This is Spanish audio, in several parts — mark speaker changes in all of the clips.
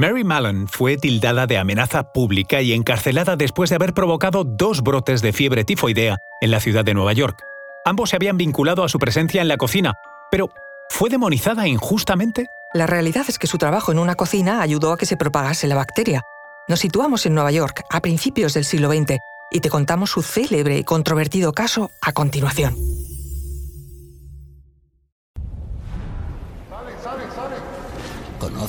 Speaker 1: Mary Mallon fue tildada de amenaza pública y encarcelada después de haber provocado dos brotes de fiebre tifoidea en la ciudad de Nueva York. Ambos se habían vinculado a su presencia en la cocina, pero ¿fue demonizada injustamente?
Speaker 2: La realidad es que su trabajo en una cocina ayudó a que se propagase la bacteria. Nos situamos en Nueva York a principios del siglo XX y te contamos su célebre y controvertido caso a continuación.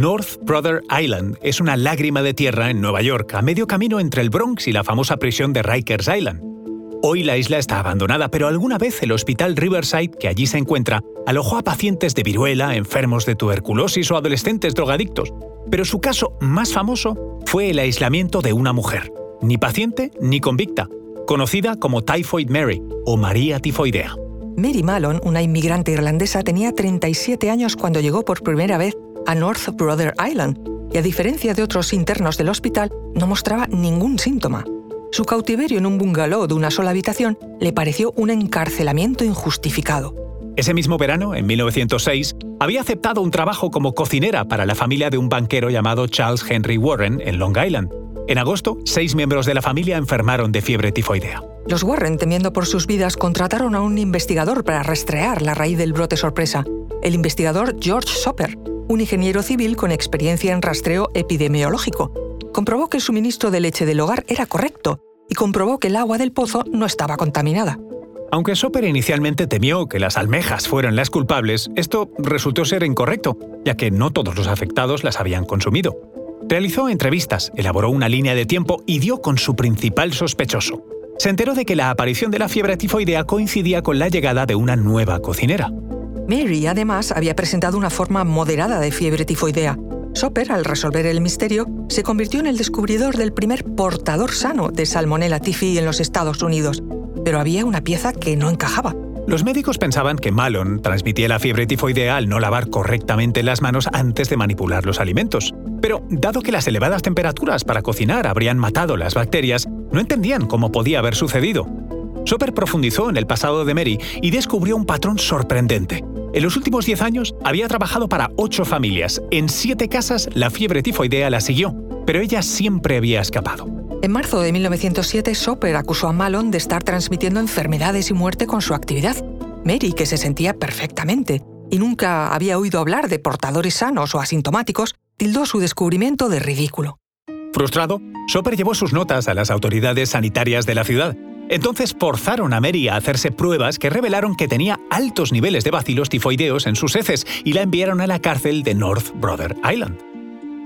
Speaker 1: North Brother Island es una lágrima de tierra en Nueva York, a medio camino entre el Bronx y la famosa prisión de Rikers Island. Hoy la isla está abandonada, pero alguna vez el hospital Riverside, que allí se encuentra, alojó a pacientes de viruela, enfermos de tuberculosis o adolescentes drogadictos. Pero su caso más famoso fue el aislamiento de una mujer, ni paciente ni convicta, conocida como Typhoid Mary o María Tifoidea.
Speaker 2: Mary Mallon, una inmigrante irlandesa, tenía 37 años cuando llegó por primera vez a North Brother Island y a diferencia de otros internos del hospital, no mostraba ningún síntoma. Su cautiverio en un bungalow de una sola habitación le pareció un encarcelamiento injustificado.
Speaker 1: Ese mismo verano, en 1906, había aceptado un trabajo como cocinera para la familia de un banquero llamado Charles Henry Warren en Long Island. En agosto, seis miembros de la familia enfermaron de fiebre tifoidea.
Speaker 2: Los Warren, temiendo por sus vidas, contrataron a un investigador para rastrear la raíz del brote sorpresa, el investigador George Soper, un ingeniero civil con experiencia en rastreo epidemiológico. Comprobó que el suministro de leche del hogar era correcto y comprobó que el agua del pozo no estaba contaminada.
Speaker 1: Aunque Soper inicialmente temió que las almejas fueran las culpables, esto resultó ser incorrecto, ya que no todos los afectados las habían consumido. Realizó entrevistas, elaboró una línea de tiempo y dio con su principal sospechoso. Se enteró de que la aparición de la fiebre tifoidea coincidía con la llegada de una nueva cocinera.
Speaker 2: Mary, además, había presentado una forma moderada de fiebre tifoidea. Soper, al resolver el misterio, se convirtió en el descubridor del primer portador sano de Salmonella tifi en los Estados Unidos. Pero había una pieza que no encajaba.
Speaker 1: Los médicos pensaban que Malon transmitía la fiebre tifoidea al no lavar correctamente las manos antes de manipular los alimentos. Pero, dado que las elevadas temperaturas para cocinar habrían matado las bacterias, no entendían cómo podía haber sucedido. Soper profundizó en el pasado de Mary y descubrió un patrón sorprendente. En los últimos 10 años había trabajado para 8 familias. En 7 casas la fiebre tifoidea la siguió, pero ella siempre había escapado.
Speaker 2: En marzo de 1907, Soper acusó a Malone de estar transmitiendo enfermedades y muerte con su actividad. Mary, que se sentía perfectamente y nunca había oído hablar de portadores sanos o asintomáticos, tildó su descubrimiento de ridículo.
Speaker 1: Frustrado, Soper llevó sus notas a las autoridades sanitarias de la ciudad entonces forzaron a Mary a hacerse pruebas que revelaron que tenía altos niveles de bacilos tifoideos en sus heces y la enviaron a la cárcel de North Brother Island.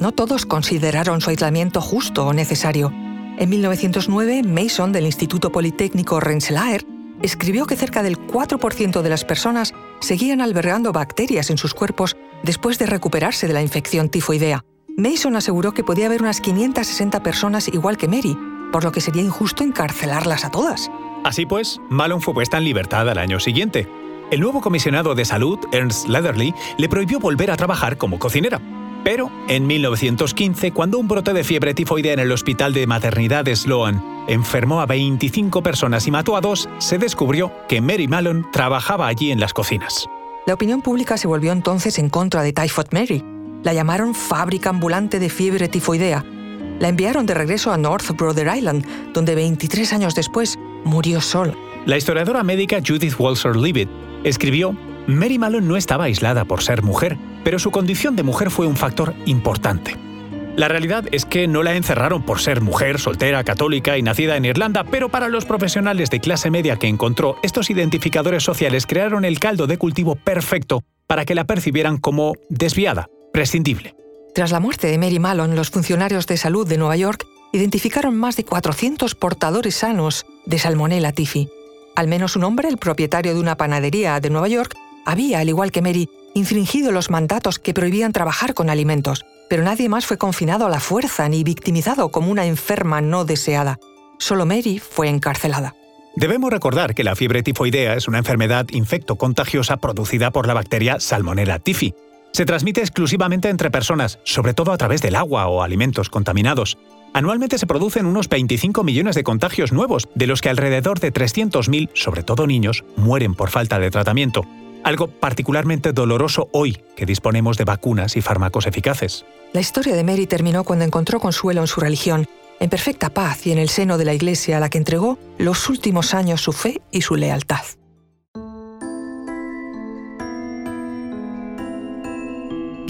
Speaker 2: No todos consideraron su aislamiento justo o necesario. En 1909, Mason del Instituto Politécnico Rensselaer escribió que cerca del 4% de las personas seguían albergando bacterias en sus cuerpos después de recuperarse de la infección tifoidea. Mason aseguró que podía haber unas 560 personas igual que Mary, por lo que sería injusto encarcelarlas a todas.
Speaker 1: Así pues, Malone fue puesta en libertad al año siguiente. El nuevo comisionado de salud, Ernst Leatherly, le prohibió volver a trabajar como cocinera. Pero en 1915, cuando un brote de fiebre tifoidea en el hospital de maternidad de Sloan enfermó a 25 personas y mató a dos, se descubrió que Mary Malone trabajaba allí en las cocinas.
Speaker 2: La opinión pública se volvió entonces en contra de Typhoid Mary. La llamaron fábrica ambulante de fiebre tifoidea la enviaron de regreso a North Brother Island, donde 23 años después murió sola.
Speaker 1: La historiadora médica Judith Walser Leavitt escribió Mary Malone no estaba aislada por ser mujer, pero su condición de mujer fue un factor importante. La realidad es que no la encerraron por ser mujer, soltera, católica y nacida en Irlanda, pero para los profesionales de clase media que encontró, estos identificadores sociales crearon el caldo de cultivo perfecto para que la percibieran como desviada, prescindible.
Speaker 2: Tras la muerte de Mary Malone, los funcionarios de salud de Nueva York identificaron más de 400 portadores sanos de Salmonella tifi. Al menos un hombre, el propietario de una panadería de Nueva York, había, al igual que Mary, infringido los mandatos que prohibían trabajar con alimentos, pero nadie más fue confinado a la fuerza ni victimizado como una enferma no deseada. Solo Mary fue encarcelada.
Speaker 1: Debemos recordar que la fiebre tifoidea es una enfermedad infecto-contagiosa producida por la bacteria Salmonella typhi. Se transmite exclusivamente entre personas, sobre todo a través del agua o alimentos contaminados. Anualmente se producen unos 25 millones de contagios nuevos, de los que alrededor de 300.000, sobre todo niños, mueren por falta de tratamiento. Algo particularmente doloroso hoy que disponemos de vacunas y fármacos eficaces.
Speaker 2: La historia de Mary terminó cuando encontró consuelo en su religión, en perfecta paz y en el seno de la Iglesia a la que entregó los últimos años su fe y su lealtad.